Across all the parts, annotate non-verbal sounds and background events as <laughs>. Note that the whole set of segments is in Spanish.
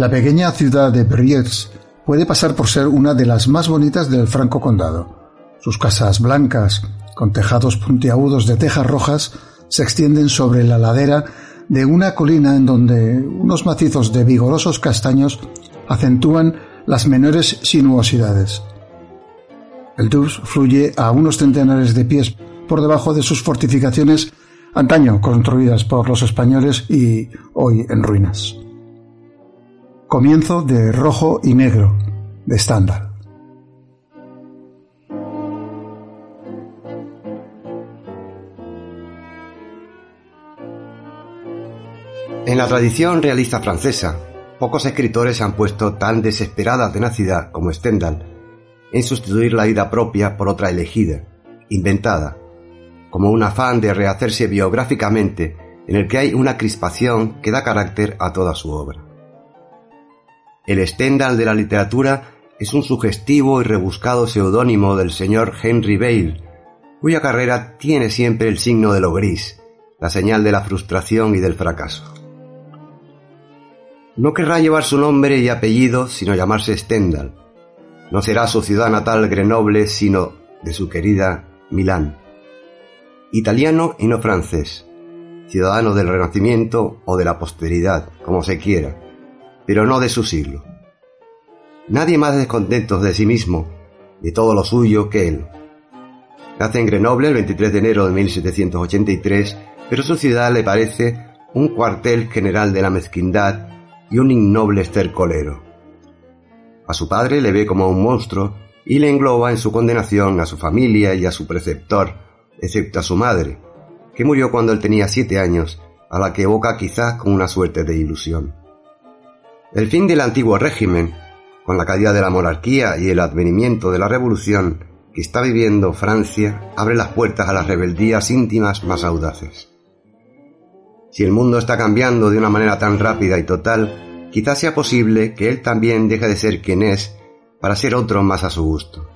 La pequeña ciudad de Brieux puede pasar por ser una de las más bonitas del Franco Condado. Sus casas blancas, con tejados puntiagudos de tejas rojas, se extienden sobre la ladera de una colina en donde unos macizos de vigorosos castaños acentúan las menores sinuosidades. El Doubs fluye a unos centenares de pies por debajo de sus fortificaciones antaño construidas por los españoles y hoy en ruinas. Comienzo de Rojo y Negro, de Stendhal. En la tradición realista francesa, pocos escritores han puesto tan desesperada tenacidad como Stendhal en sustituir la vida propia por otra elegida, inventada, como un afán de rehacerse biográficamente en el que hay una crispación que da carácter a toda su obra. El Stendhal de la literatura es un sugestivo y rebuscado seudónimo del señor Henry Bale, cuya carrera tiene siempre el signo de lo gris, la señal de la frustración y del fracaso. No querrá llevar su nombre y apellido sino llamarse Stendhal. No será su ciudad natal Grenoble sino de su querida Milán. Italiano y no francés, ciudadano del Renacimiento o de la posteridad, como se quiera, pero no de su siglo. Nadie más descontento de sí mismo, de todo lo suyo, que él. Nace en Grenoble el 23 de enero de 1783, pero su ciudad le parece un cuartel general de la mezquindad y un innoble estercolero. A su padre le ve como un monstruo y le engloba en su condenación a su familia y a su preceptor, excepto a su madre, que murió cuando él tenía siete años, a la que evoca quizás con una suerte de ilusión. El fin del antiguo régimen, con la caída de la monarquía y el advenimiento de la revolución que está viviendo Francia, abre las puertas a las rebeldías íntimas más audaces. Si el mundo está cambiando de una manera tan rápida y total, quizás sea posible que él también deje de ser quien es para ser otro más a su gusto.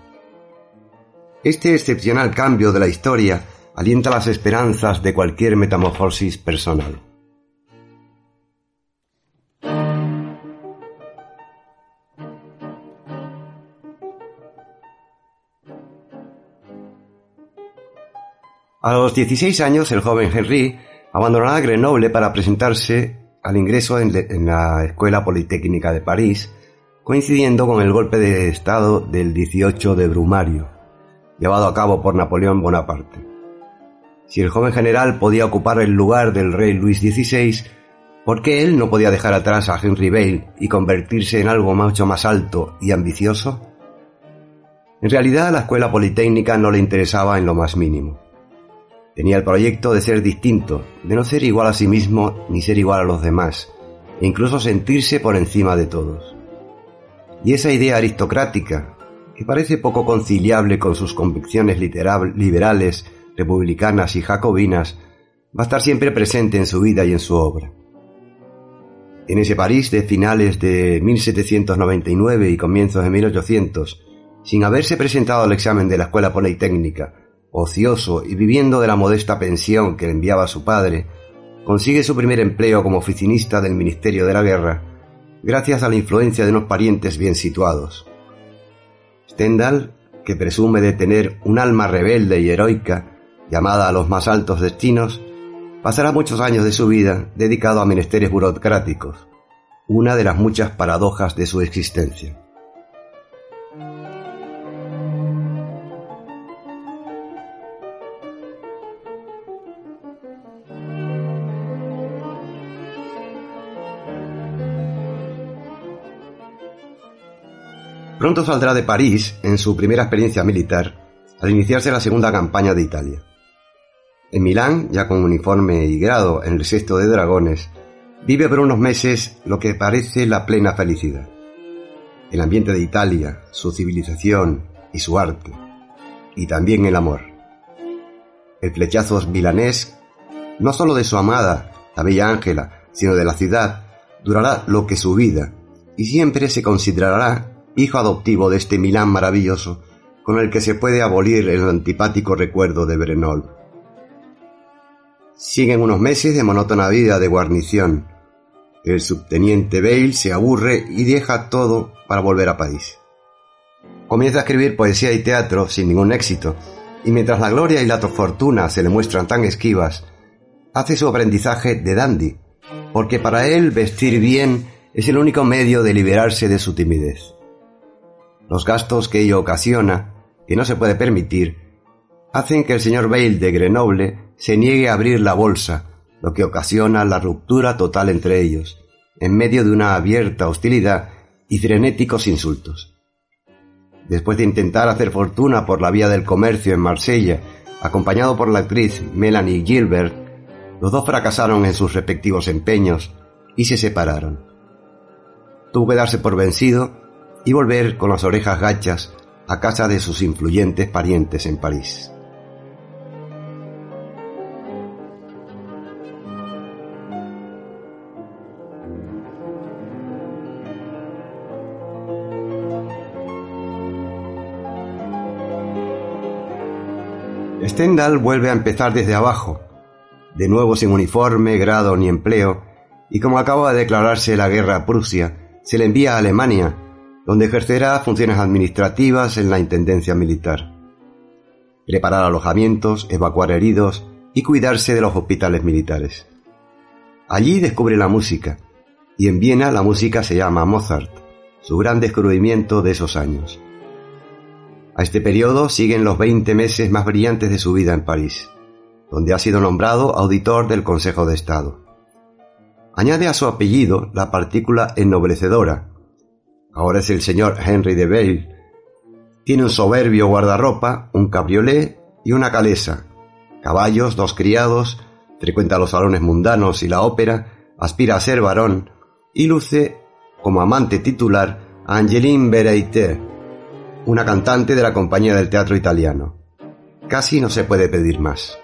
Este excepcional cambio de la historia alienta las esperanzas de cualquier metamorfosis personal. A los 16 años, el joven Henry abandonará Grenoble para presentarse al ingreso en, en, la Escuela Politécnica de París, coincidiendo con el golpe de Estado del 18 de Brumario, llevado a cabo por Napoleón Bonaparte. Si el joven general podía ocupar el lugar del rey Luis XVI, ¿por qué él no podía dejar atrás a Henry Bale y convertirse en algo mucho más alto y ambicioso? En realidad, la escuela politécnica no le interesaba en lo más mínimo. Tenía el proyecto de ser distinto, de no ser igual a sí mismo ni ser igual a los demás, e incluso sentirse por encima de todos. Y esa idea aristocrática, que parece poco conciliable con sus convicciones liberales, republicanas y jacobinas, va a estar siempre presente en su vida y en su obra. En ese París de finales de 1799 y comienzos de 1800, sin haberse presentado al examen de la Escuela Politécnica, ocioso y viviendo de la modesta pensión que le enviaba su padre, consigue su primer empleo como oficinista del Ministerio de la Guerra, gracias a la influencia de unos parientes bien situados. Stendhal, que presume de tener un alma rebelde y heroica, llamada a los más altos destinos, pasará muchos años de su vida dedicado a menesteres burocráticos, una de las muchas paradojas de su existencia. Pronto saldrá de París en su primera experiencia militar al iniciarse la segunda campaña de Italia. En Milán, ya con uniforme y grado en el sexto de dragones, vive por unos meses lo que parece la plena felicidad. El ambiente de Italia, su civilización y su arte, y también el amor. El flechazo milanés, no solo de su amada, la bella Ángela, sino de la ciudad, durará lo que su vida, y siempre se considerará hijo adoptivo de este Milán maravilloso, con el que se puede abolir el antipático recuerdo de Brenold. Siguen unos meses de monótona vida de guarnición. El subteniente Bale se aburre y deja todo para volver a París. Comienza a escribir poesía y teatro sin ningún éxito, y mientras la gloria y la fortuna se le muestran tan esquivas, hace su aprendizaje de dandy, porque para él vestir bien es el único medio de liberarse de su timidez. Los gastos que ello ocasiona, que no se puede permitir, hacen que el señor Bale de Grenoble se niegue a abrir la bolsa, lo que ocasiona la ruptura total entre ellos, en medio de una abierta hostilidad y frenéticos insultos. Después de intentar hacer fortuna por la vía del comercio en Marsella, acompañado por la actriz Melanie Gilbert, los dos fracasaron en sus respectivos empeños y se separaron. Tuvo que darse por vencido y volver con las orejas gachas a casa de sus influyentes parientes en París. Stendhal vuelve a empezar desde abajo, de nuevo sin uniforme, grado ni empleo, y como acaba de declararse la guerra a Prusia, se le envía a Alemania, donde ejercerá funciones administrativas en la Intendencia Militar. Preparar alojamientos, evacuar heridos y cuidarse de los hospitales militares. Allí descubre la música, y en Viena la música se llama Mozart, su gran descubrimiento de esos años. A este periodo siguen los 20 meses más brillantes de su vida en París donde ha sido nombrado auditor del Consejo de Estado. Añade a su apellido la partícula ennoblecedora. Ahora es el señor Henry de Bale. Tiene un soberbio guardarropa, un cabriolet y una calesa, caballos, dos criados, frecuenta los salones mundanos y la ópera, aspira a ser varón y luce como amante titular a Angeline Bereiter, una cantante de la compañía del teatro italiano. Casi no se puede pedir más.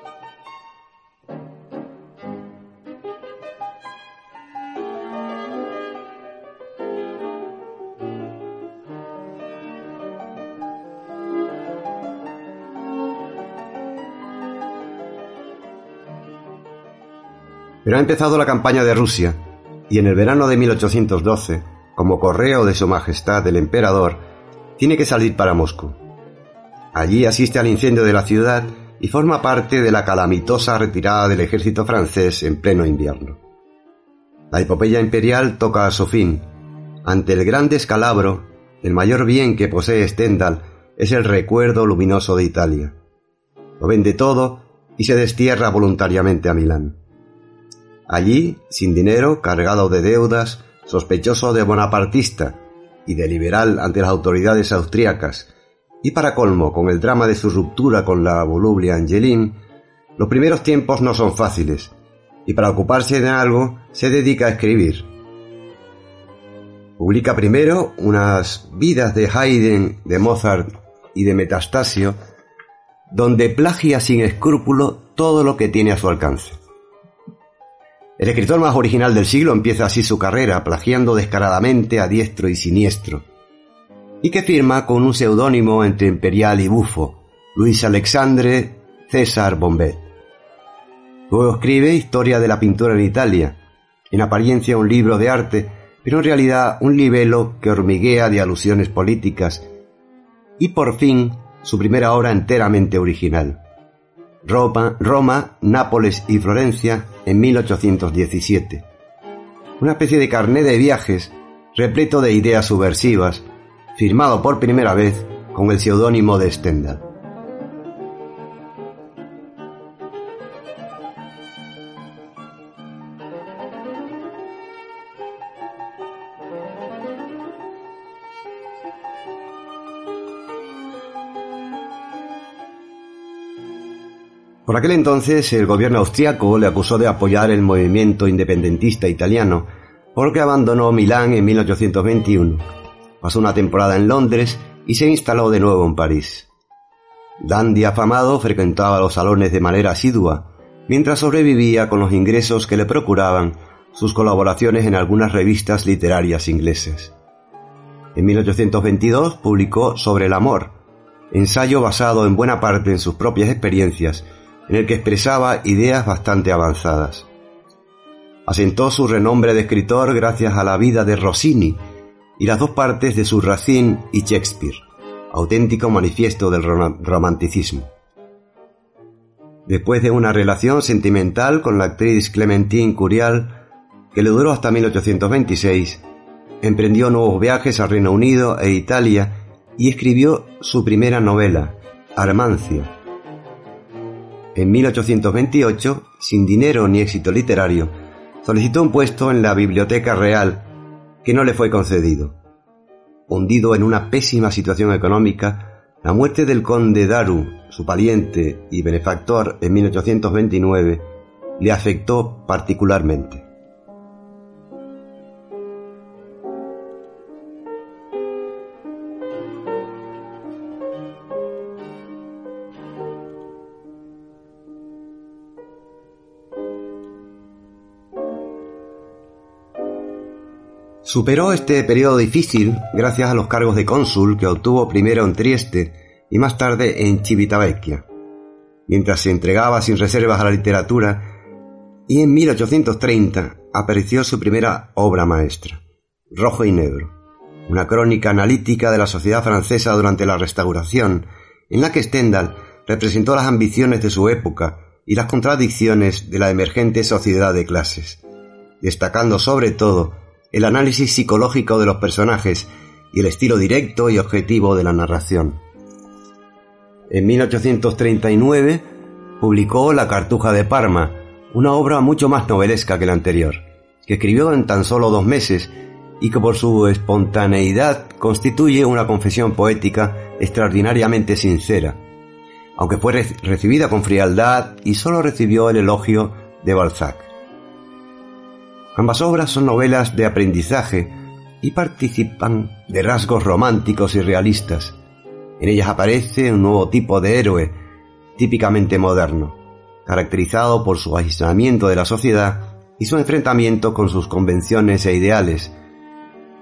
Pero ha empezado la campaña de Rusia, y en el verano de 1812, como correo de Su Majestad el Emperador, tiene que salir para Moscú. Allí asiste al incendio de la ciudad y forma parte de la calamitosa retirada del ejército francés en pleno invierno. La epopeya imperial toca a su fin. Ante el gran descalabro, el mayor bien que posee Stendhal es el recuerdo luminoso de Italia. Lo vende todo y se destierra voluntariamente a Milán. Allí, sin dinero, cargado de deudas, sospechoso de bonapartista y de liberal ante las autoridades austríacas, y para colmo con el drama de su ruptura con la voluble Angeline, los primeros tiempos no son fáciles, y para ocuparse de algo se dedica a escribir. Publica primero unas vidas de Haydn, de Mozart y de Metastasio, donde plagia sin escrúpulo todo lo que tiene a su alcance. El escritor más original del siglo empieza así su carrera, plagiando descaradamente a diestro y siniestro, y que firma con un seudónimo entre imperial y bufo, Luis Alexandre César Bombet. Luego escribe Historia de la pintura en Italia, en apariencia un libro de arte, pero en realidad un libelo que hormiguea de alusiones políticas, y por fin su primera obra enteramente original, Roma, Nápoles y Florencia en 1817. Una especie de carné de viajes repleto de ideas subversivas, firmado por primera vez con el seudónimo de Stendhal. Por aquel entonces el gobierno austriaco le acusó de apoyar el movimiento independentista italiano, porque abandonó Milán en 1821. Pasó una temporada en Londres y se instaló de nuevo en París. Dandy afamado frecuentaba los salones de manera asidua, mientras sobrevivía con los ingresos que le procuraban sus colaboraciones en algunas revistas literarias ingleses. En 1822 publicó Sobre el amor, ensayo basado en buena parte en sus propias experiencias, en el que expresaba ideas bastante avanzadas. Asentó su renombre de escritor gracias a la vida de Rossini y las dos partes de su Racine y Shakespeare, auténtico manifiesto del romanticismo. Después de una relación sentimental con la actriz Clementine Curial, que le duró hasta 1826, emprendió nuevos viajes al Reino Unido e Italia y escribió su primera novela, Armancio. En 1828, sin dinero ni éxito literario, solicitó un puesto en la Biblioteca Real, que no le fue concedido. Hundido en una pésima situación económica, la muerte del conde Daru, su pariente y benefactor en 1829, le afectó particularmente. Superó este periodo difícil gracias a los cargos de cónsul que obtuvo primero en Trieste y más tarde en Civitavecchia, mientras se entregaba sin reservas a la literatura y en 1830 apareció su primera obra maestra, Rojo y Negro, una crónica analítica de la sociedad francesa durante la Restauración, en la que Stendhal representó las ambiciones de su época y las contradicciones de la emergente sociedad de clases, destacando sobre todo el análisis psicológico de los personajes y el estilo directo y objetivo de la narración. En 1839 publicó La Cartuja de Parma, una obra mucho más novelesca que la anterior, que escribió en tan solo dos meses y que por su espontaneidad constituye una confesión poética extraordinariamente sincera, aunque fue recibida con frialdad y solo recibió el elogio de Balzac. Ambas obras son novelas de aprendizaje y participan de rasgos románticos y realistas. En ellas aparece un nuevo tipo de héroe, típicamente moderno, caracterizado por su aislamiento de la sociedad y su enfrentamiento con sus convenciones e ideales,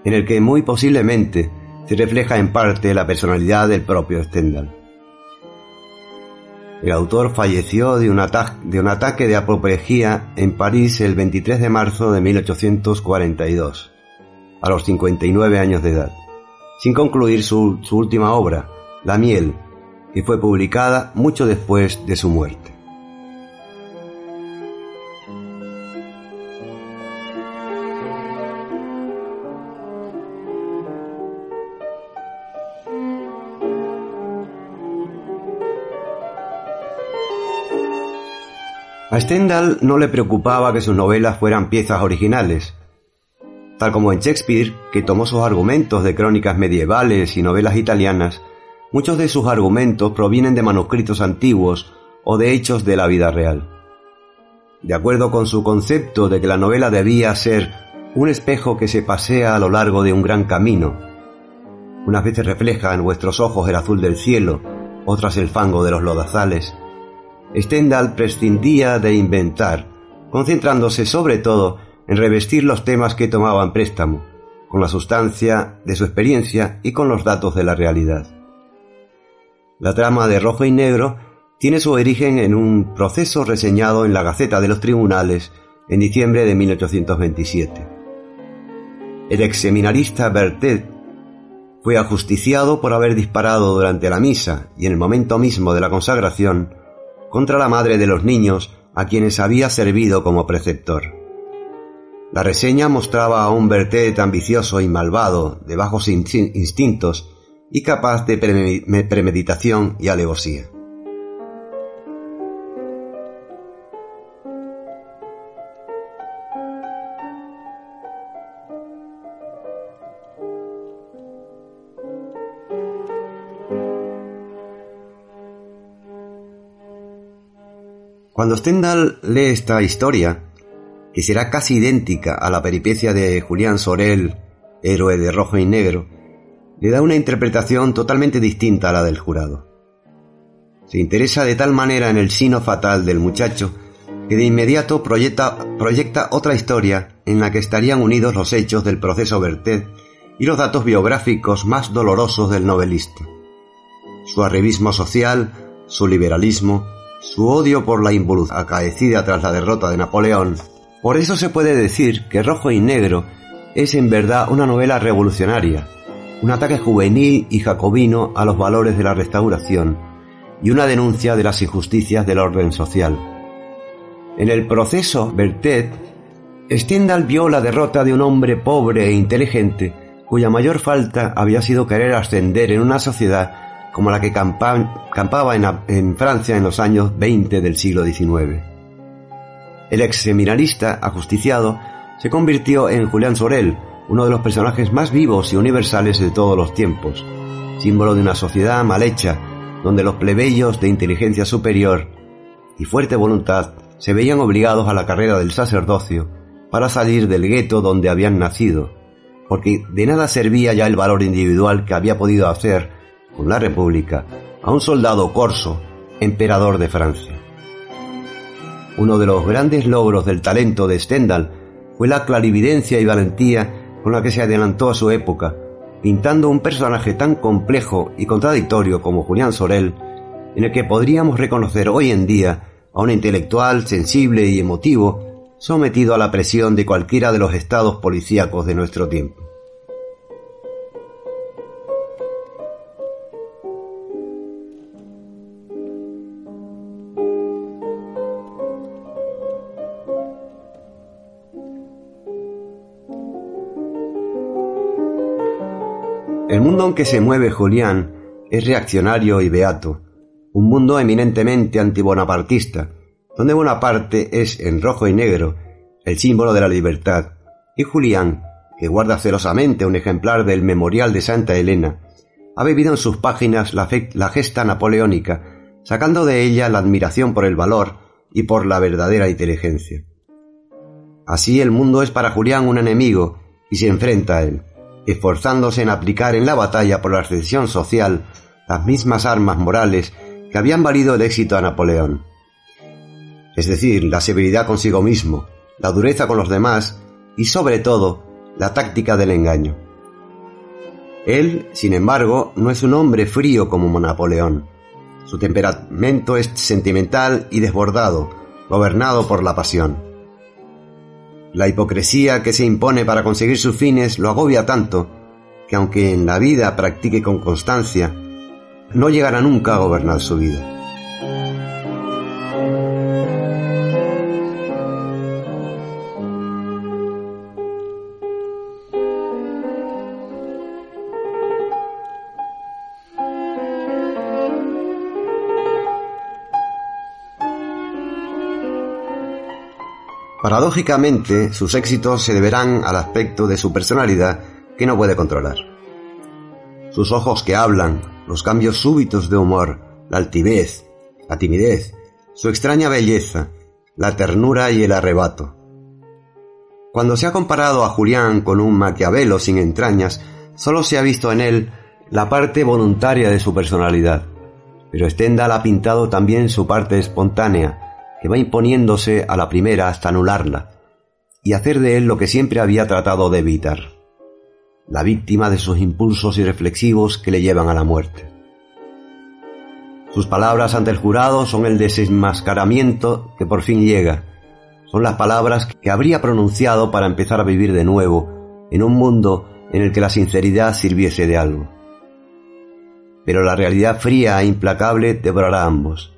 en el que muy posiblemente se refleja en parte la personalidad del propio Stendhal. El autor falleció de un, ataque de apoplejía en París el 23 de marzo de 1842, a los 59 años de edad, sin concluir su última obra, La miel, que fue publicada mucho después de su muerte. A Stendhal no le preocupaba que sus novelas fueran piezas originales, tal como en Shakespeare, que tomó sus argumentos de crónicas medievales y novelas italianas, muchos de sus argumentos provienen de manuscritos antiguos o de hechos de la vida real. De acuerdo con su concepto de que la novela debía ser un espejo que se pasea a lo largo de un gran camino, unas veces refleja en vuestros ojos el azul del cielo, otras el fango de los lodazales, Stendhal prescindía de inventar, concentrándose sobre todo en revestir los temas que tomaban préstamo, con la sustancia de su experiencia y con los datos de la realidad. La trama de Rojo y Negro tiene su origen en un proceso reseñado en la Gaceta de los Tribunales en diciembre de 1827. El ex seminarista Bertet fue ajusticiado por haber disparado durante la misa y en el momento mismo de la consagración contra la madre de los niños a quienes había servido como preceptor. La reseña mostraba a un Bertet ambicioso y malvado, de bajos instintos y capaz de premeditación y alevosía. Cuando Stendhal lee esta historia, que será casi idéntica a la peripecia de Julián Sorel, héroe de rojo y negro, le da una interpretación totalmente distinta a la del jurado. Se interesa de tal manera en el sino fatal del muchacho que de inmediato proyecta, otra historia en la que estarían unidos los hechos del proceso Bertet y los datos biográficos más dolorosos del novelista. Su arribismo social, su liberalismo, su odio por la involución acaecida tras la derrota de Napoleón. Por eso se puede decir que Rojo y Negro es en verdad una novela revolucionaria, un ataque juvenil y jacobino a los valores de la restauración y una denuncia de las injusticias del orden social. En el proceso Bertet, Stendhal vio la derrota de un hombre pobre e inteligente cuya mayor falta había sido querer ascender en una sociedad como la que campaba en, en, Francia en los años 20 del siglo XIX. El ex seminarista, ajusticiado, se convirtió en Julián Sorel, uno de los personajes más vivos y universales de todos los tiempos, símbolo de una sociedad mal hecha, donde los plebeyos de inteligencia superior y fuerte voluntad se veían obligados a la carrera del sacerdocio para salir del gueto donde habían nacido, porque de nada servía ya el valor individual que había podido hacer con la República a un soldado corso, emperador de Francia. Uno de los grandes logros del talento de Stendhal fue la clarividencia y valentía con la que se adelantó a su época, pintando un personaje tan complejo y contradictorio como Julián Sorel, en el que podríamos reconocer hoy en día a un intelectual sensible y emotivo sometido a la presión de cualquiera de los estados policíacos de nuestro tiempo. El mundo en que se mueve Julián es reaccionario y beato, un mundo eminentemente antibonapartista, donde Bonaparte es en rojo y negro el símbolo de la libertad, y Julián, que guarda celosamente un ejemplar del Memorial de Santa Elena, ha bebido en sus páginas la, la gesta napoleónica, sacando de ella la admiración por el valor y por la verdadera inteligencia. Así el mundo es para Julián un enemigo y se enfrenta a él esforzándose en aplicar en la batalla por la ascensión social las mismas armas morales que habían valido el éxito a Napoleón. Es decir, la severidad consigo mismo, la dureza con los demás y sobre todo la táctica del engaño. Él, sin embargo, no es un hombre frío como Napoleón. Su temperamento es sentimental y desbordado, gobernado por la pasión. La hipocresía que se impone para conseguir sus fines lo agobia tanto que aunque en la vida practique con constancia, no llegará nunca a gobernar su vida. Paradójicamente, sus éxitos se deberán al aspecto de su personalidad que no puede controlar. Sus ojos que hablan, los cambios súbitos de humor, la altivez, la timidez, su extraña belleza, la ternura y el arrebato. Cuando se ha comparado a Julián con un Maquiavelo sin entrañas, solo se ha visto en él la parte voluntaria de su personalidad, pero Stendhal ha pintado también su parte espontánea, que va imponiéndose a la primera hasta anularla y hacer de él lo que siempre había tratado de evitar, la víctima de sus impulsos irreflexivos que le llevan a la muerte. Sus palabras ante el jurado son el desenmascaramiento que por fin llega, son las palabras que habría pronunciado para empezar a vivir de nuevo en un mundo en el que la sinceridad sirviese de algo. Pero la realidad fría e implacable devorará a ambos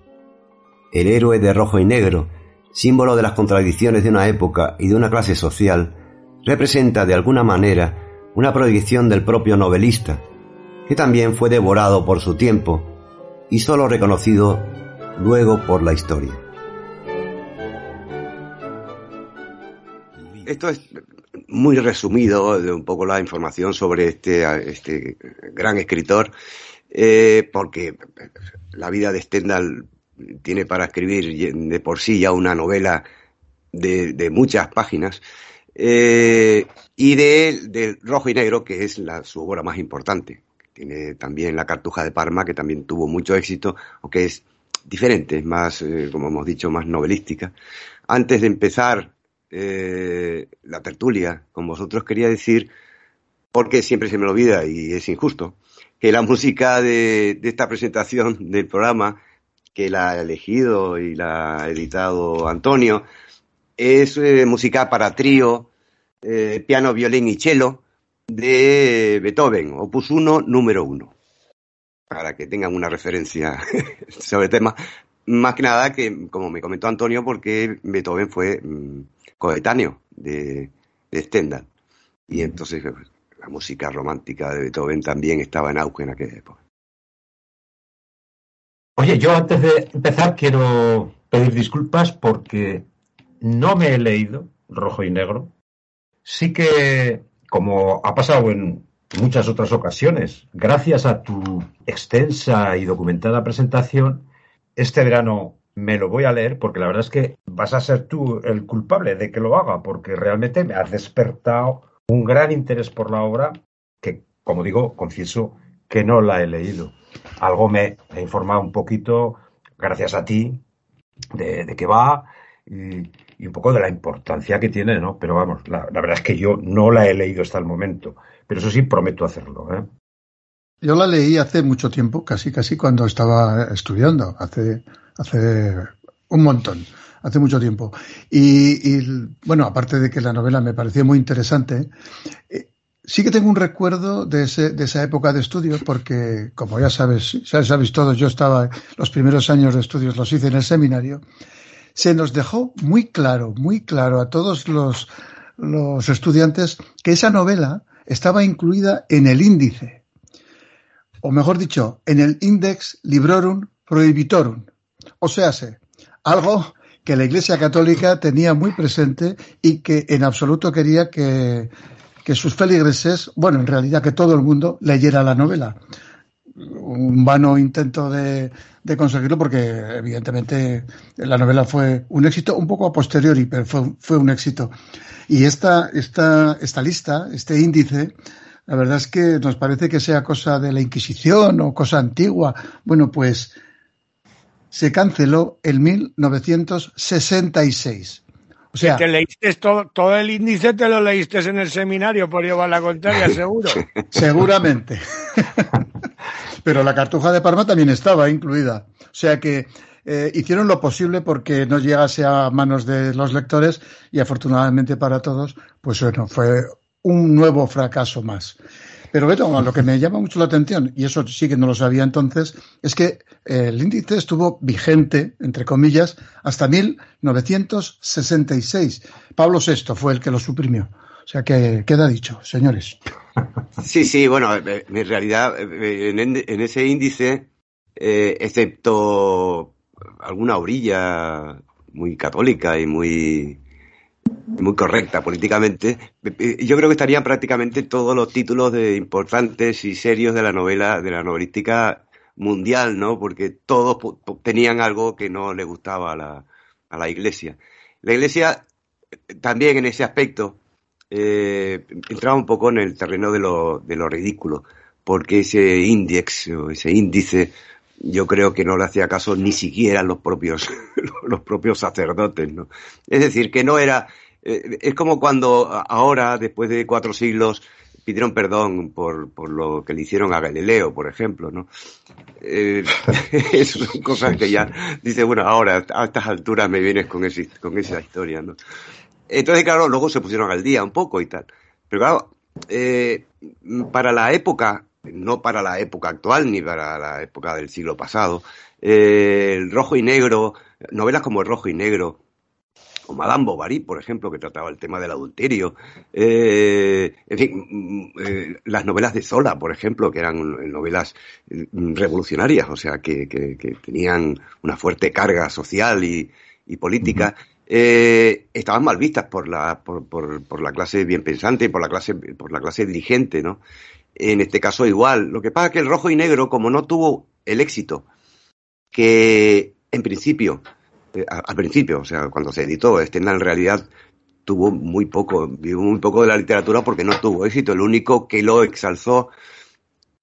el héroe de rojo y negro, símbolo de las contradicciones de una época y de una clase social, representa de alguna manera una proyección del propio novelista, que también fue devorado por su tiempo y sólo reconocido luego por la historia. Esto es muy resumido un poco la información sobre este, este gran escritor, eh, porque la vida de Stendhal tiene para escribir de por sí ya una novela de, muchas páginas, eh, y de, de, Rojo y Negro, que es la, su obra más importante. Tiene también La Cartuja de Parma, que también tuvo mucho éxito, aunque es diferente, más, eh, como hemos dicho, más novelística. Antes de empezar eh, la tertulia con vosotros, quería decir, porque siempre se me olvida y es injusto, que la música de esta presentación del programa, que la ha elegido y la ha editado Antonio, es eh, música para trío, eh, piano, violín y cello de Beethoven, opus 1, número 1. Para que tengan una referencia <laughs> sobre el tema. Más que nada que, como me comentó Antonio, porque Beethoven fue mm, coetáneo de, de Stendhal. Y entonces la música romántica de Beethoven también estaba en auge en aquella época. Oye, yo antes de empezar quiero pedir disculpas porque no me he leído Rojo y Negro. Sí que, como ha pasado en muchas otras ocasiones, gracias a tu extensa y documentada presentación, este verano me lo voy a leer porque la verdad es que vas a ser tú el culpable de que lo haga porque realmente me has despertado un gran interés por la obra que, como digo, confieso que no la he leído. Algo me he informado un poquito, gracias a ti, de, de qué va y, un poco de la importancia que tiene, ¿no? Pero vamos, la, verdad es que yo no la he leído hasta el momento, pero eso sí prometo hacerlo, ¿eh? Yo la leí hace mucho tiempo, casi casi cuando estaba estudiando, hace, hace un montón hace mucho tiempo. Y, y, bueno, aparte de que la novela me pareció muy interesante, eh, sí que tengo un recuerdo de, ese, de esa época de estudios, porque como ya sabes, ya sabéis todos, yo estaba, los primeros años de estudios los hice en el seminario, se nos dejó muy claro, muy claro a todos los, los estudiantes que esa novela estaba incluida en el índice, o mejor dicho, en el Index Librorum Prohibitorum. O sea, algo que la Iglesia Católica tenía muy presente y que en absoluto quería que, que sus feligreses, bueno, en realidad que todo el mundo leyera la novela. Un vano intento de, de conseguirlo porque evidentemente la novela fue un éxito un poco a posteriori, pero fue, fue un éxito. Y esta, esta, esta lista, este índice, la verdad es que nos parece que sea cosa de la Inquisición o cosa antigua. Bueno, pues se canceló en 1966. O sea, te leíste todo, todo, el índice, te lo leíste en el seminario por llevar la contraria, <laughs> seguro. Seguramente. <laughs> Pero la cartuja de Parma también estaba incluida. O sea que eh, hicieron lo posible porque no llegase a manos de los lectores y afortunadamente para todos, pues bueno, fue un nuevo fracaso más. Pero Beto, lo que me llama mucho la atención, y eso sí que no lo sabía entonces, es que el índice estuvo vigente, entre comillas, hasta 1966. Pablo VI fue el que lo suprimió. O sea que queda dicho, señores. Sí, sí, bueno, en realidad en, ese índice, eh, excepto alguna orilla muy católica y muy muy correcta políticamente, yo creo que estarían prácticamente todos los títulos de importantes y serios de la novela, de la novelística mundial, ¿no? Porque todos tenían algo que no le gustaba a la, a la Iglesia. La Iglesia también en ese aspecto eh, entraba un poco en el terreno de lo, de lo ridículo, porque ese o ese índice yo creo que no le hacía caso ni siquiera los propios, <laughs> los propios sacerdotes, ¿no? Es decir, que no era, eh, es como cuando ahora, después de cuatro siglos, pidieron perdón por, por lo que le hicieron a Galileo, por ejemplo, ¿no? Eh, <laughs> son cosas que ya, dice, bueno, ahora, a estas alturas me vienes con, ese, con esa historia, ¿no? Entonces, claro, luego se pusieron al día un poco y tal. Pero claro, eh, para la época no para la época actual ni para la época del siglo pasado. Eh, el rojo y negro, novelas como El rojo y negro, o Madame Bovary, por ejemplo, que trataba el tema del adulterio. Eh, en fin, mm, eh, las novelas de Zola, por ejemplo, que eran novelas revolucionarias, o sea, que, que, que tenían una fuerte carga social y, y política. Eh, estaban mal vistas por la, por, por, por, la clase bien pensante, por la clase, por la clase dirigente, ¿no? En este caso igual. Lo que pasa es que el rojo y negro, como no tuvo el éxito que en principio, eh, al principio, o sea, cuando se editó, Stendhal en realidad tuvo muy poco, vivió muy poco de la literatura porque no tuvo éxito. El único que lo exalzó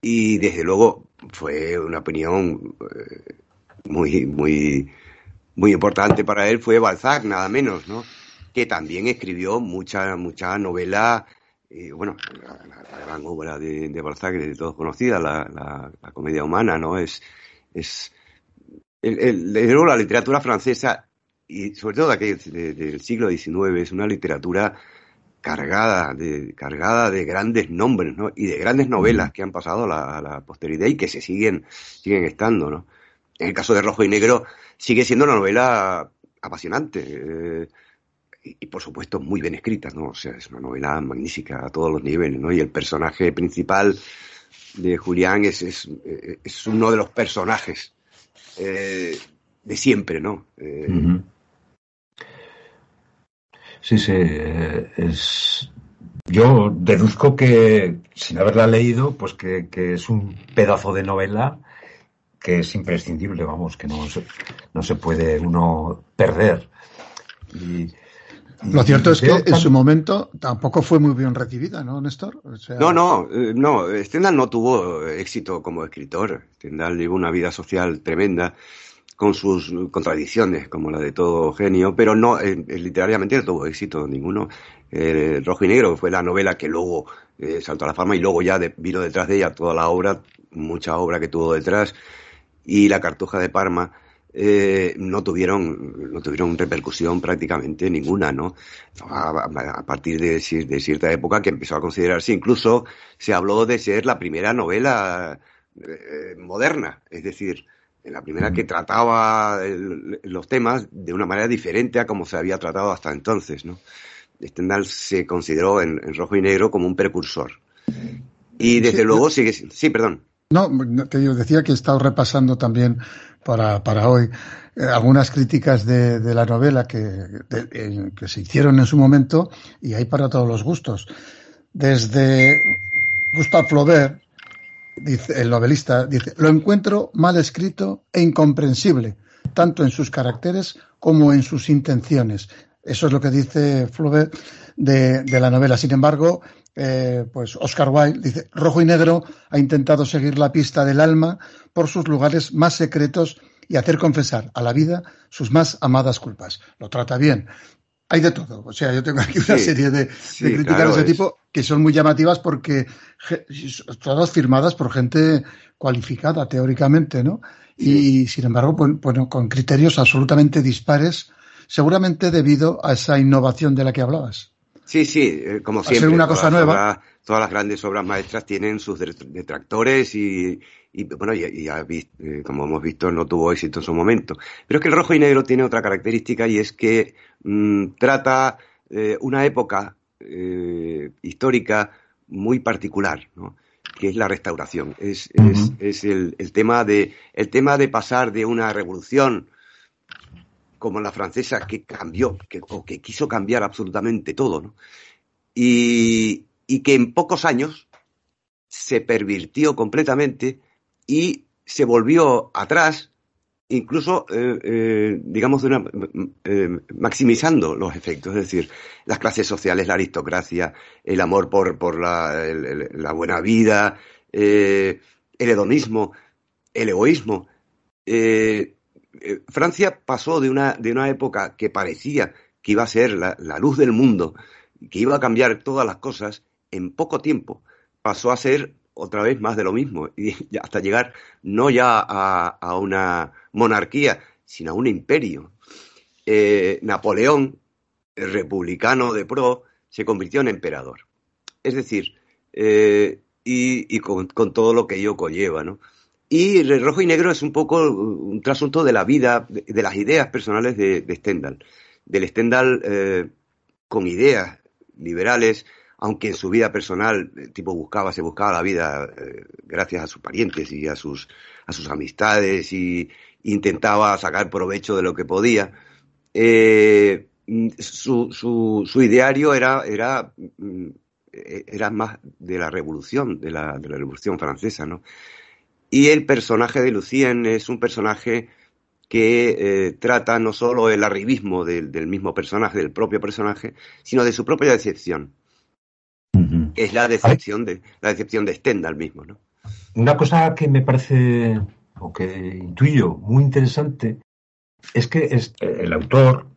y desde luego fue una opinión eh, muy, muy, muy importante para él fue Balzac, nada menos, ¿no? Que también escribió mucha, mucha novela, eh, bueno, la, gran obra de, Balzac de todos conocida, la, comedia humana, ¿no? Es, es el, la literatura francesa y sobre todo aquel del siglo XIX es una literatura cargada de, cargada de grandes nombres, ¿no? Y de grandes novelas que han pasado a la, posteridad y que se siguen, siguen estando, ¿no? En el caso de Rojo y Negro sigue siendo una novela apasionante eh, y, por supuesto muy bien escrita, ¿no? O sea, es una novela magnífica a todos los niveles, ¿no? Y el personaje principal de Julián es, es, es uno de los personajes eh, de siempre, ¿no? Eh, Sí, sí, eh, es... Yo deduzco que, sin haberla leído, pues que, es un pedazo de novela que es imprescindible, vamos, que no se, no se puede uno perder. Lo cierto es que en su momento tampoco fue muy bien recibida, ¿no, Néstor? No, no, eh, no. Stendhal no tuvo éxito como escritor. Stendhal llevó una vida social tremenda con sus contradicciones, como la de todo genio, pero no, eh, eh, literariamente no tuvo éxito ninguno. Eh, Rojo y Negro fue la novela que luego saltó a la fama y luego ya vino detrás de ella toda la obra, mucha obra que tuvo detrás, y La Cartuja de Parma. No tuvieron no tuvieron repercusión prácticamente ninguna no a, partir de, de, cierta época que empezó a considerarse incluso se habló de ser la primera novela moderna es decir la primera que trataba los temas de una manera diferente a como se había tratado hasta entonces, ¿no? Stendhal se consideró en, rojo y negro como un precursor. Y desde luego sigue Sí, perdón. No, te decía que he estado repasando también para, para hoy eh, algunas críticas de, la novela que, que se hicieron en su momento y hay para todos los gustos. Desde Gustave Flaubert, dice el novelista, dice, lo encuentro mal escrito e incomprensible, tanto en sus caracteres como en sus intenciones. Eso es lo que dice Flaubert de, la novela. Sin embargo, eh, pues Oscar Wilde dice, Rojo y Negro ha intentado seguir la pista del alma por sus lugares más secretos y hacer confesar a la vida sus más amadas culpas. Lo trata bien, hay de todo. O sea, yo tengo aquí una serie de, críticas de ese tipo que son muy llamativas porque todas firmadas por gente cualificada teóricamente, ¿no? Y sin embargo, bueno, con criterios absolutamente dispares, seguramente debido a esa innovación de la que hablabas. Sí, sí, eh, como siempre. una cosa nueva. todas las grandes obras maestras tienen sus detractores y, y bueno, ya, eh, como hemos visto, no tuvo éxito en su momento. Pero es que el rojo y negro tiene otra característica y es que mm, trata eh, una época eh, histórica muy particular, ¿no? que es la restauración. Es, es, el, el, tema de, el tema de pasar de una revolución como la francesa que cambió, que, o que quiso cambiar absolutamente todo, ¿no? y, que en pocos años se pervirtió completamente y se volvió atrás, incluso, eh, eh, digamos, eh, maximizando los efectos, es decir, las clases sociales, la aristocracia, el amor por, por la, la buena vida, el hedonismo, el egoísmo. Francia pasó de una, de una época que parecía que iba a ser la, luz del mundo, que iba a cambiar todas las cosas, en poco tiempo pasó a ser otra vez más de lo mismo, y <laughs> hasta llegar no ya a, una monarquía, sino a un imperio. Eh, Napoleón, republicano de pro, se convirtió en emperador. Es decir, eh, y, con, todo lo que ello conlleva, ¿no? Y el rojo y negro es un poco un trasunto de la vida, de, las ideas personales de, Stendhal. Del Stendhal eh, con ideas liberales, aunque en su vida personal el tipo buscaba, se buscaba la vida eh, gracias a sus parientes y a sus, a sus amistades y intentaba sacar provecho de lo que podía. Eh, su, su, ideario era, era, mm, era más de la revolución, de la, de la revolución francesa, ¿no? Y el personaje de Lucien es un personaje que eh, trata no solo el arribismo del, del mismo personaje, del propio personaje, sino de su propia decepción, es la decepción de, la decepción de Stendhal mismo, ¿no? Una cosa que me parece, o que intuyo muy interesante, es que es- el autor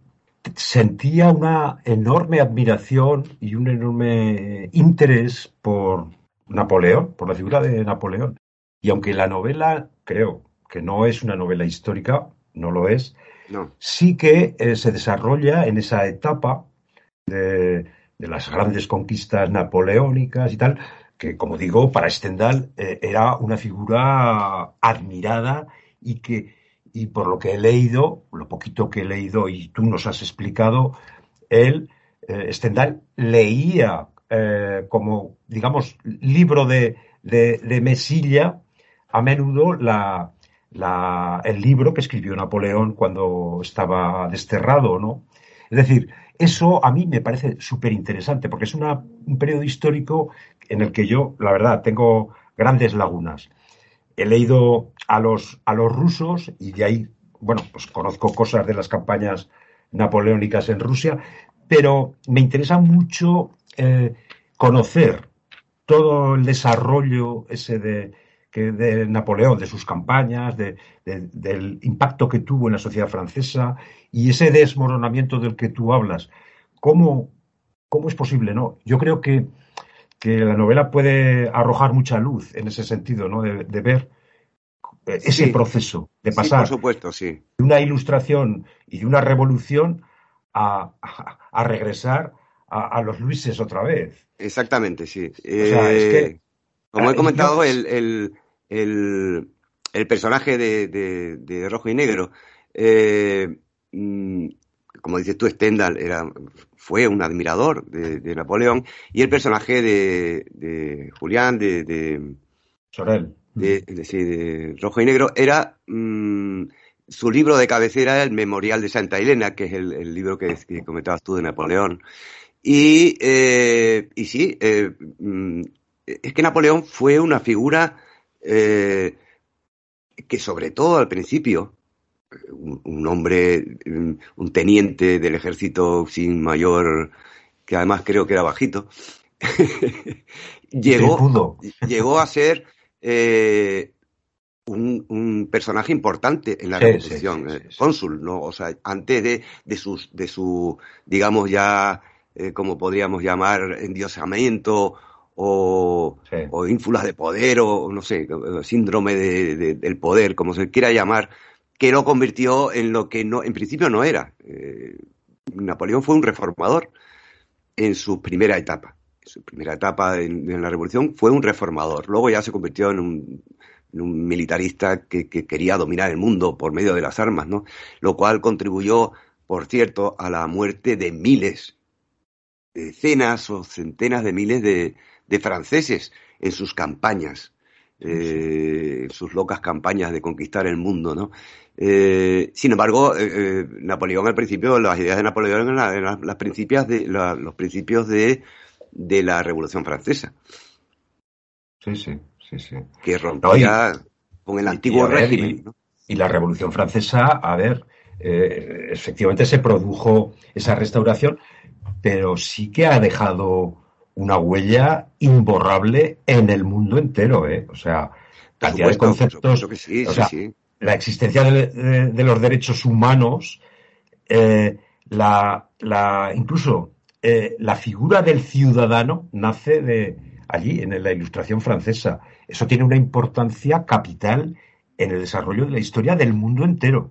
sentía una enorme admiración y un enorme interés por Napoleón, por la figura de Napoleón. Y aunque la novela, creo que no es una novela histórica, no lo es, No, sí que eh, se desarrolla en esa etapa de, de las grandes conquistas napoleónicas y tal, que como digo, para Stendhal eh, era una figura admirada y que, y por lo que he leído, lo poquito que he leído y tú nos has explicado, él, eh, Stendhal, leía como, digamos, libro de, de, de mesilla a menudo el libro que escribió Napoleón cuando estaba desterrado, ¿no? Es decir, eso a mí me parece súper interesante porque es un periodo histórico en el que yo, la verdad, tengo grandes lagunas. He leído a los, a los rusos y de ahí, bueno, pues conozco cosas de las campañas napoleónicas en Rusia, pero me interesa mucho eh, conocer todo el desarrollo ese de, que de Napoleón, de sus campañas, de- de- del impacto que tuvo en la sociedad francesa y ese desmoronamiento del que tú hablas. ¿Cómo, cómo es posible? No? Yo creo que, que la novela puede arrojar mucha luz en ese sentido, ¿no? de, de ver eh, ese Sí. proceso, de sí, por pasar supuesto, sí. de una ilustración y de una revolución a, a- a regresar a, a los Luises otra vez. Exactamente, sí. sea, es Eh, que- como he comentado, el, el, el, el personaje de, de- de Rojo y Negro, eh, mm, como dices tú, Stendhal era, fue un admirador de, de Napoleón, y el personaje de, de Julián, de, de, Sorel. sí, de Rojo y Negro, era mm, su libro de cabecera, era el Memorial de Santa Elena, que es el, el libro que, que comentabas tú de Napoleón. Y, eh, y sí, eh, mm, es que Napoleón fue una figura eh, que sobre todo al principio, un, un hombre, un teniente del ejército sin mayor, que además creo que era bajito, <laughs> llegó, llegó a ser eh, un, un personaje importante en la Sí, revolución, eh, sí, sí. cónsul, ¿no? O sea, antes de, de sus, de su, digamos ya, eh, como podríamos llamar, endiosamiento o, Sí. o ínfulas de poder o no sé, síndrome de- de- del poder, como se quiera llamar, que lo convirtió en lo que no, en principio no era. Eh, Napoleón fue un reformador en su primera etapa. En su primera etapa en, en la revolución fue un reformador. Luego ya se convirtió en un, en un militarista que, que quería dominar el mundo por medio de las armas, ¿no? Lo cual contribuyó, por cierto, a la muerte de miles, decenas o centenas de miles de, de franceses en sus campañas, eh, en sus locas campañas de conquistar el mundo, ¿no? Eh, sin embargo, eh, eh, Napoleón al principio, las ideas de Napoleón eran, la- eran las principios de, la- los principios de, de la Revolución Francesa, Sí, sí, sí, sí. que rompía con el antiguo ver, régimen. y- ¿no? Y la Revolución Francesa, a ver, efectivamente se produjo esa restauración, pero sí que ha dejado una huella imborrable en el mundo entero, ¿eh? O sea, cantidad supuesto, conceptos, supuesto que sí, o sí, sea, sí. la existencia de, de- de los derechos humanos, eh, la, la, incluso eh, la figura del ciudadano nace de allí, en la Ilustración francesa. Eso tiene una importancia capital en el desarrollo de la historia del mundo entero.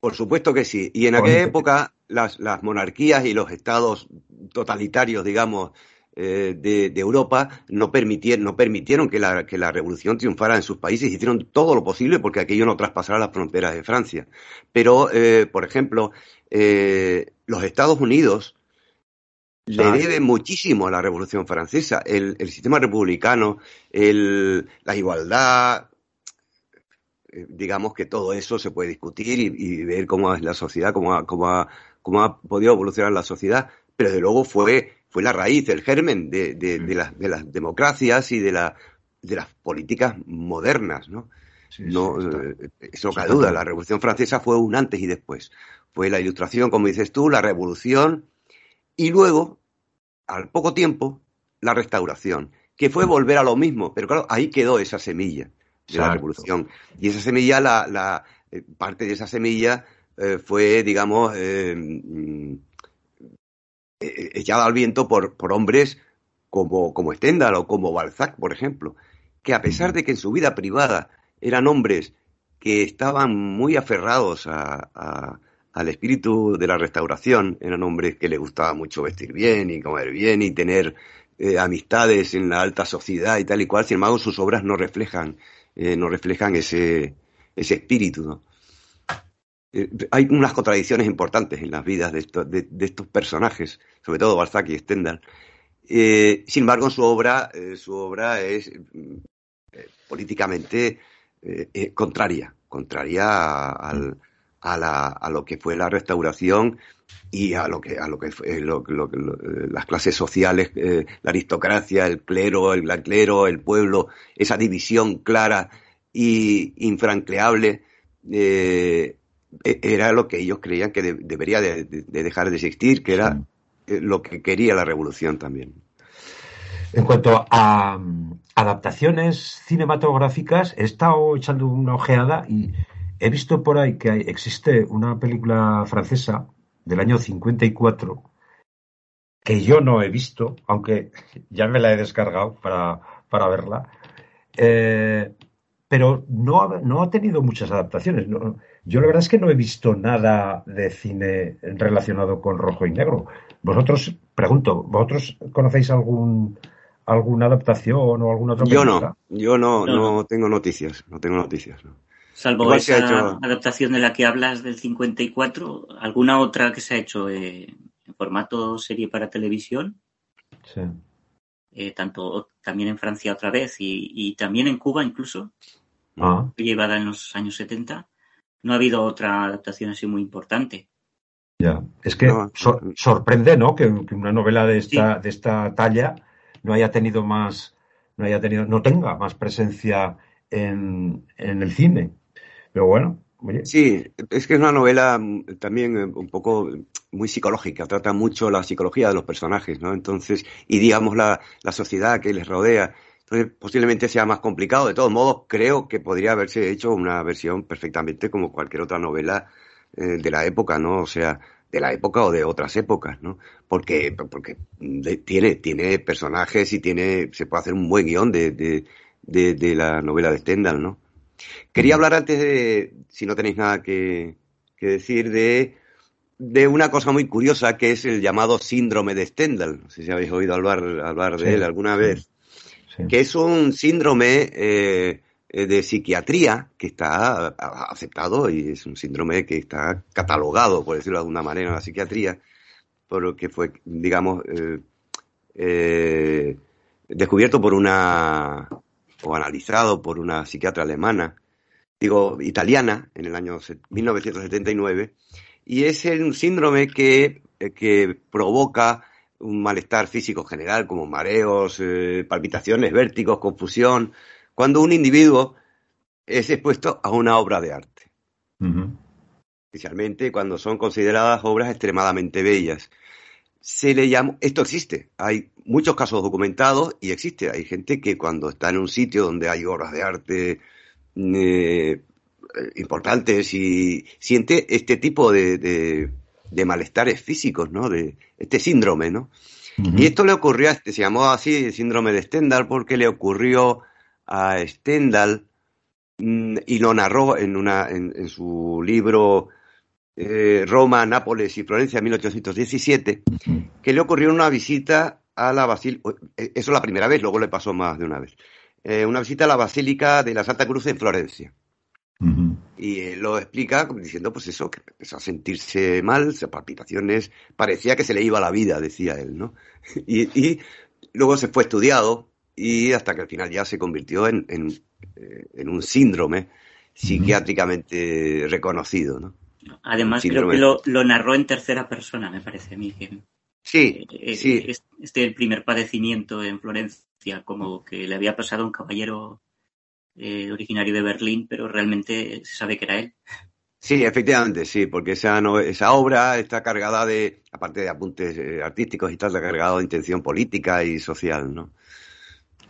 Por supuesto que sí. Y en aquella que- época las, las monarquías y los estados totalitarios, digamos, eh, de, de Europa no permitieron, no permitieron que la, que la revolución triunfara en sus países. Hicieron todo lo posible porque aquello no traspasara las fronteras de Francia. Pero, eh, por ejemplo, eh, los Estados Unidos le Ah. deben muchísimo a la Revolución Francesa. El, el sistema republicano, el, la igualdad, digamos que todo eso se puede discutir y, y ver cómo es la sociedad, cómo ha, cómo, ha, cómo ha podido evolucionar la sociedad, pero de luego fue, fue la raíz, el germen de, de, de las, de las democracias y de, la, de las políticas modernas, ¿no? Sí, No, sí, eh, eso no cabe duda. La Revolución Francesa fue un antes y después. Fue la Ilustración, como dices tú, la Revolución y luego, al poco tiempo, la Restauración, que fue volver a lo mismo. Pero claro, ahí quedó esa semilla de la. Revolución. Y esa semilla, la, la eh, parte de esa semilla eh, fue, digamos, mm, eh, echada al viento por, por hombres como, como Stendhal o como Balzac, por ejemplo, que a pesar de que en su vida privada eran hombres que estaban muy aferrados a- a- al espíritu de la restauración, eran hombres que les gustaba mucho vestir bien y comer bien y tener eh, amistades en la alta sociedad y tal y cual, sin embargo sus obras no reflejan, eh, no reflejan ese, ese espíritu, ¿no? Eh, hay unas contradicciones importantes en las vidas de estos, personajes, sobre todo Balzac y Stendhal. Eh, sin embargo, su obra, eh, su obra es mm, políticamente contraria, contraria al- a lo que fue la restauración y a lo que a lo que las clases sociales, la aristocracia, el clero, el gran el pueblo, esa división clara y infranqueable era lo que ellos creían que de- debería de, de- de dejar de existir, que era Sí. eh, lo que quería la revolución también. En cuanto a mm, adaptaciones cinematográficas, he estado echando una ojeada y he visto por ahí que hay- existe una película francesa del año 54 que yo no he visto, aunque ya me la he descargado para, para verla, eh, pero no ha, no ha tenido muchas adaptaciones. No- yo la verdad es que no he visto nada de cine relacionado con rojo y negro. Vosotros, pregunto, ¿vosotros conocéis algún alguna adaptación o alguna otra Yo no, yo no, No, no tengo noticias, no tengo noticias. no. Salvo esa hecho- adaptación de la que hablas del 54, ¿alguna otra que se ha hecho eh, en formato serie para televisión? Sí. Eh, tanto también en Francia otra vez y, y también en Cuba incluso, Ah, llevada en los años 70. No ha habido otra adaptación así muy importante. ya. Es que No. sor- sorprende, ¿no? Que, que una novela de esta, de esta talla no haya tenido más, no haya tenido, no tenga más presencia en, en el cine. Pero bueno, oye, Sí, es que es una novela mm, también eh, un poco mm, muy psicológica, trata mucho la psicología de los personajes, ¿no? Entonces, y digamos la, la sociedad que les rodea. Entonces, posiblemente sea más complicado. De todos modos, creo que podría haberse hecho una versión perfectamente como cualquier otra novela eh, de la época, ¿no? O sea, de la época o de otras épocas, ¿no? Porque, porque tiene, tiene personajes y tiene, se puede hacer un buen guion de, de, de, de la novela de Stendhal, ¿no? Quería hablar antes de, si no tenéis nada que, que decir, de, de una cosa muy curiosa que es el llamado síndrome de Stendhal. No sé si habéis oído hablar, hablar de Sí, él alguna vez. Que es un síndrome eh, eh, de psiquiatría que está aceptado y es un síndrome que está catalogado, por decirlo de alguna manera, en la psiquiatría, por lo que fue, digamos, eh, descubierto por una, o analizado por una psiquiatra alemana, digo, italiana, en el año se- 1979, y es un síndrome que, que provoca un malestar físico general, como mareos, eh, palpitaciones, vértigos, confusión, cuando un individuo es expuesto a una obra de arte. Especialmente cuando son consideradas obras extremadamente bellas. Se le llama, esto existe, hay muchos casos documentados y existe, hay gente que cuando está en un sitio donde hay obras de arte eh, importantes y siente este tipo de, de- de malestares físicos, ¿no? De este síndrome, ¿no? Y esto le ocurrió a este, se llamó así el síndrome de Stendhal porque le ocurrió a Stendhal mm, y lo narró en, una, en, en su libro eh, Roma, Nápoles y Florencia 1817, Ujú. que le ocurrió una visita a la basílica, eso la primera vez, luego le pasó más de una vez, eh, una visita a la Basílica de la Santa Cruz en Florencia. Ujú. Y él lo explica diciendo, pues eso, que empezó a sentirse mal, se- palpitaciones, parecía que se le iba la vida, decía él, ¿no? <laughs> Y, y luego se fue estudiado y hasta que al final ya se convirtió en, en, eh, en un síndrome psiquiátricamente reconocido, ¿no? Además, Sí, creo que lo, lo narró en tercera persona, me parece a mí. Que, Sí, eh, sí, es- Este el primer padecimiento en Florencia, como que le había pasado a un caballero eh, originario de Berlín, pero realmente se sabe que era él. Sí, efectivamente, sí, porque esa, no- esa obra está cargada de, aparte de apuntes eh, artísticos y tal, está cargada de intención política y social, ¿no?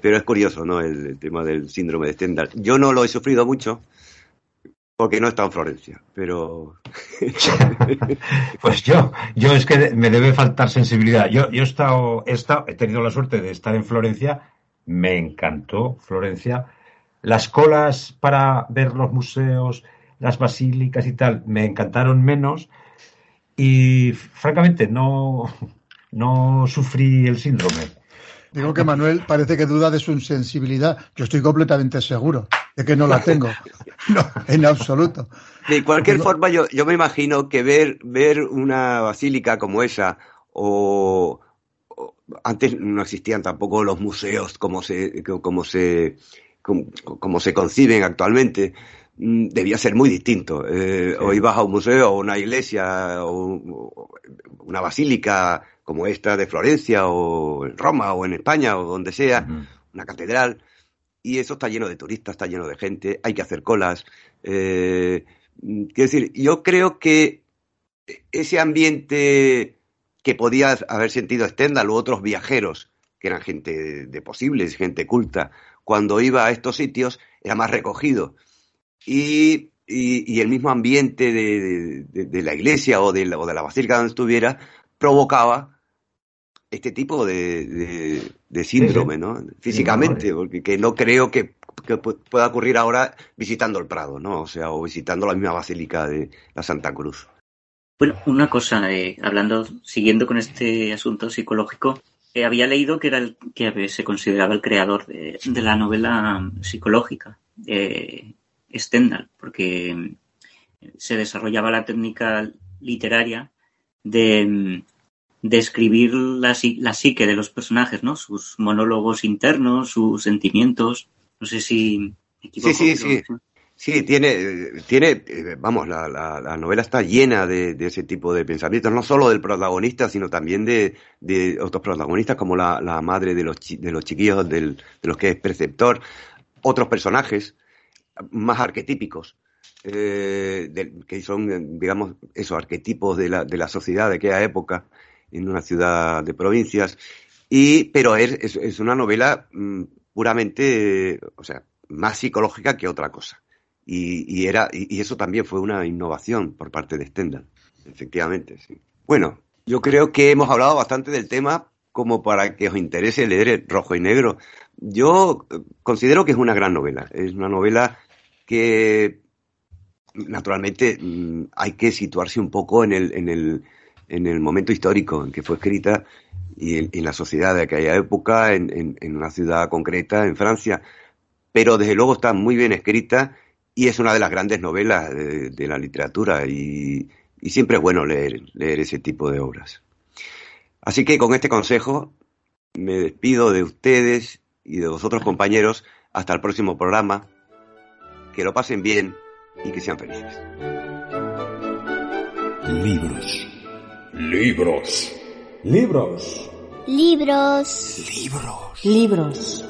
Pero es curioso, ¿no? El, el tema del síndrome de Stendhal. Yo no lo he sufrido mucho, porque no he estado en Florencia, pero <laughs> Pues yo, yo es que me debe faltar sensibilidad. Yo, yo he estado, he estado, he tenido la suerte de estar en Florencia, me encantó Florencia. Las colas para ver los museos, las basílicas y tal, me encantaron menos. Y francamente no, no sufrí el síndrome. Digo que Manuel parece que duda de su sensibilidad. Yo estoy completamente seguro de que no la tengo. <laughs> No, en absoluto. De cualquier Digo- forma, yo, yo me imagino que ver, ver una basílica como esa, o, o- antes no existían tampoco los museos como se, como se, como, como se conciben actualmente, mm, debía ser muy distinto. Eh, O ibas a un museo, o una iglesia, o, una basílica como esta de Florencia, o en Roma, o en España, o donde sea, una catedral, y eso está lleno de turistas, está lleno de gente, hay que hacer colas. Eh, quiero decir, yo creo que ese ambiente que podía haber sentido Stendhal u otros viajeros, que eran gente de posibles, gente culta, cuando iba a estos sitios, era más recogido. Y, y- y el mismo ambiente de, de- de la iglesia o de la, o de la basílica donde estuviera provocaba este tipo de, de- de síndrome, ¿no? Físicamente, porque que no creo que, que pu- pueda ocurrir ahora visitando el Prado, ¿no? O sea, o visitando la misma basílica de la Santa Cruz. Bueno, una cosa, eh, hablando, siguiendo con este asunto psicológico, eh, había leído que era el, que se consideraba el creador de, de la novela psicológica, eh, Stendhal, porque mm, se desarrollaba la técnica literaria de, mm, de escribir la, psi- la psique de los personajes, ¿no? Sus monólogos internos, sus sentimientos. No sé si me equivoco. Sí, sí, pero- sí. Sí, tiene, tiene, eh, vamos, la, la, la novela está llena de, de ese tipo de pensamientos, no solo del protagonista, sino también de, otros protagonistas, como la, la madre de los, de los chiquillos, de los que es preceptor, otros personajes más arquetípicos, eh, que son, digamos, esos arquetipos de la, de la sociedad de aquella época, en una ciudad de provincias, y, pero es, es, una novela mm, puramente, o sea, más psicológica que otra cosa. Y, y era, y, y eso también fue una innovación por parte de Stendhal, efectivamente, sí. Bueno, yo creo que hemos hablado bastante del tema como para que os interese leer el Rojo y Negro. Yo eh, considero que es una gran novela. Es una novela que, naturalmente, mm, hay que situarse un poco en el, en el, en el momento histórico en que fue escrita y en, en la sociedad de aquella época, en, en- en una ciudad concreta, en Francia. Pero desde luego está muy bien escrita y es una de las grandes novelas de, de la literatura y, y siempre es bueno leer, leer ese tipo de obras. Así que con este consejo me despido de ustedes y de vosotros compañeros hasta el próximo programa. Que lo pasen bien y que sean felices. Libros. Libros. Libros. Libros. Libros. Libros.